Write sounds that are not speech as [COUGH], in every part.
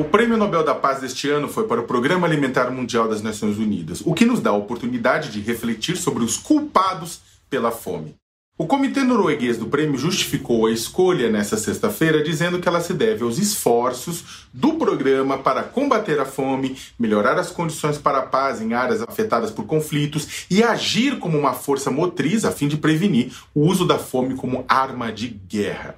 O Prêmio Nobel da Paz deste ano foi para o Programa Alimentar Mundial das Nações Unidas, o que nos dá a oportunidade de refletir sobre os culpados pela fome. O comitê norueguês do prêmio justificou a escolha nesta sexta-feira, dizendo que ela se deve aos esforços do programa para combater a fome, melhorar as condições para a paz em áreas afetadas por conflitos e agir como uma força motriz a fim de prevenir o uso da fome como arma de guerra.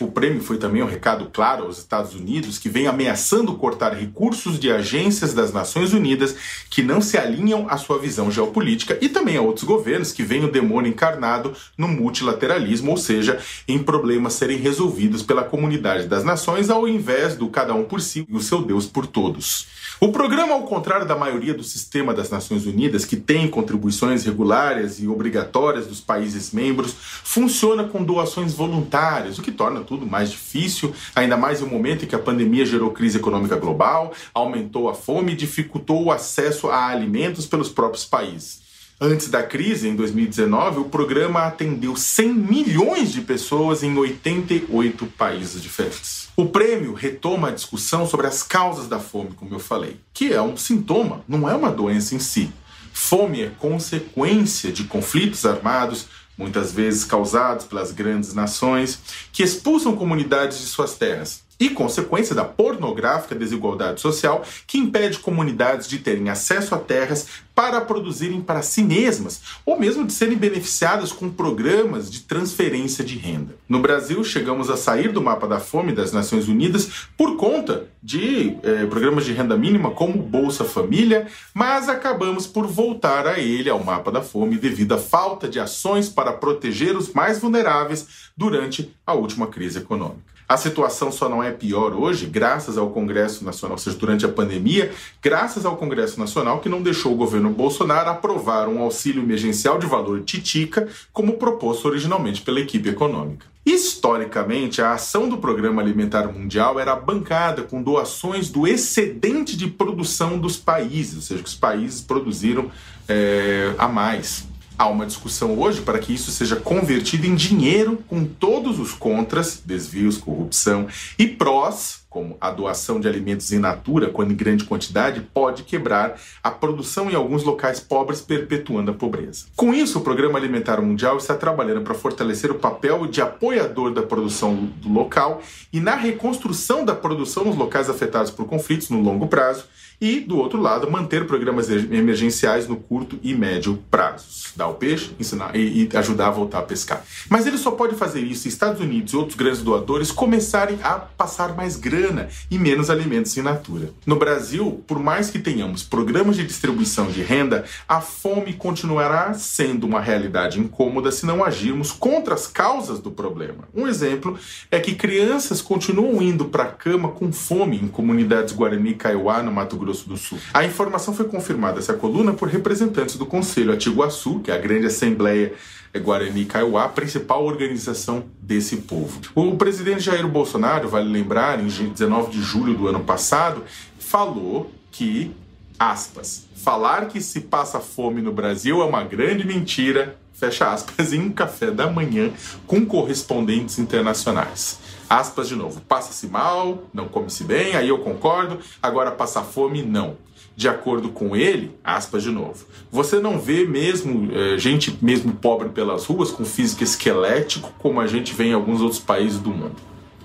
O prêmio foi também um recado claro aos Estados Unidos, que vem ameaçando cortar recursos de agências das Nações Unidas que não se alinham à sua visão geopolítica e também a outros governos que veem o demônio encarnado no multilateralismo, ou seja, em problemas serem resolvidos pela comunidade das nações ao invés do cada um por si e o seu Deus por todos. O programa, ao contrário da maioria do sistema das Nações Unidas, que tem contribuições regulares e obrigatórias dos países membros, funciona com doações voluntárias, o que torna tudo mais difícil, ainda mais em um momento em que a pandemia gerou crise econômica global, aumentou a fome e dificultou o acesso a alimentos pelos próprios países. Antes da crise, em 2019, o programa atendeu 100 milhões de pessoas em 88 países diferentes. O prêmio retoma a discussão sobre as causas da fome, como eu falei, que é um sintoma, não é uma doença em si. Fome é consequência de conflitos armados, muitas vezes causados pelas grandes nações, que expulsam comunidades de suas terras e consequência da pornográfica desigualdade social que impede comunidades de terem acesso a terras para produzirem para si mesmas, ou mesmo de serem beneficiadas com programas de transferência de renda. No Brasil, chegamos a sair do mapa da fome das Nações Unidas por conta de eh, programas de renda mínima como Bolsa Família, mas acabamos por voltar a ele, ao mapa da fome, devido à falta de ações para proteger os mais vulneráveis durante a última crise econômica. A situação só não é pior hoje, graças ao Congresso Nacional, ou seja, durante a pandemia, graças ao Congresso Nacional que não deixou o governo Bolsonaro aprovar um auxílio emergencial de valor titica, como proposto originalmente pela equipe econômica. Historicamente, a ação do Programa Alimentar Mundial era bancada com doações do excedente de produção dos países, ou seja, que os países produziram é, a mais. Há uma discussão hoje para que isso seja convertido em dinheiro com todos os contras, desvios, corrupção e prós, como a doação de alimentos in natura, quando em grande quantidade, pode quebrar a produção em alguns locais pobres, perpetuando a pobreza. Com isso, o Programa Alimentar Mundial está trabalhando para fortalecer o papel de apoiador da produção local e na reconstrução da produção nos locais afetados por conflitos no longo prazo e, do outro lado, manter programas emergenciais no curto e médio prazos. Dar o peixe ensinar, e, e ajudar a voltar a pescar. Mas ele só pode fazer isso se Estados Unidos e outros grandes doadores começarem a passar mais grana e menos alimentos in natura. No Brasil, por mais que tenhamos programas de distribuição de renda, a fome continuará sendo uma realidade incômoda se não agirmos contra as causas do problema. Um exemplo é que crianças continuam indo para a cama com fome em comunidades Guarani e Kaiowá, no Mato Grosso Grosso do Sul. A informação foi confirmada essa coluna por representantes do Conselho Atiguaçu, que é a grande assembleia Guarani Kaiowá, principal organização desse povo. O presidente Jair Bolsonaro, vale lembrar, em 19 de julho do ano passado, falou que, aspas, falar que se passa fome no Brasil é uma grande mentira, fecha aspas, [LAUGHS] em um café da manhã com correspondentes internacionais. Aspas de novo, passa-se mal, não come-se bem, aí eu concordo, agora passa fome, não. De acordo com ele, aspas de novo, você não vê mesmo é, gente mesmo pobre pelas ruas com físico esquelético como a gente vê em alguns outros países do mundo.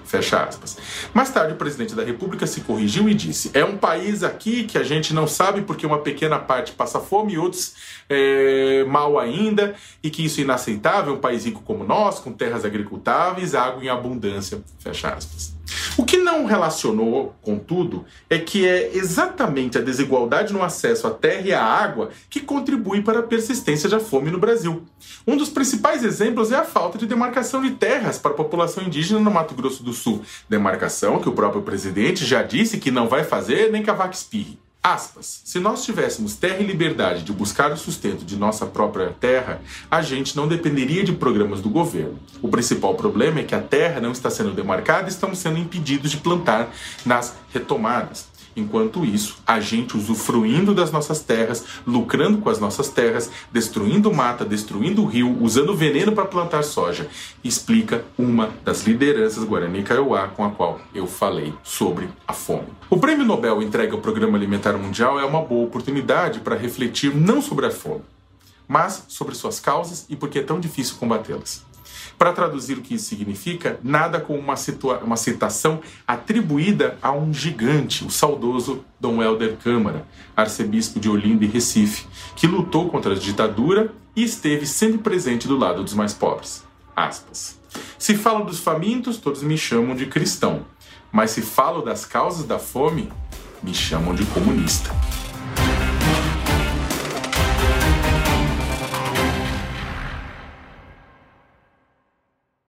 Fecha aspas. Mais tarde, o presidente da República se corrigiu e disse: é um país aqui que a gente não sabe porque uma pequena parte passa fome e outros é, mal ainda, e que isso é inaceitável, um país rico como nós, com terras agricultáveis, água em abundância. Fecha aspas. O que não relacionou, contudo, é que é exatamente a desigualdade no acesso à terra e à água que contribui para a persistência da fome no Brasil. Um dos principais exemplos é a falta de demarcação de terras para a população indígena no Mato Grosso do Sul. Demarcação que o próprio presidente já disse que não vai fazer nem cavaco espirre. Aspas. Se nós tivéssemos terra e liberdade de buscar o sustento de nossa própria terra, a gente não dependeria de programas do governo. O principal problema é que a terra não está sendo demarcada e estamos sendo impedidos de plantar nas retomadas. Enquanto isso, a gente usufruindo das nossas terras, lucrando com as nossas terras, destruindo mata, destruindo o rio, usando veneno para plantar soja, explica uma das lideranças Guarani Kaiowá com a qual eu falei sobre a fome. O Prêmio Nobel entregue ao Programa Alimentar Mundial é uma boa oportunidade para refletir não sobre a fome, mas sobre suas causas e por que é tão difícil combatê-las. Para traduzir o que isso significa, nada como uma, uma citação atribuída a um gigante, o saudoso Dom Helder Câmara, arcebispo de Olinda e Recife, que lutou contra a ditadura e esteve sempre presente do lado dos mais pobres. Aspas. Se falo dos famintos, todos me chamam de cristão, mas se falo das causas da fome, me chamam de comunista.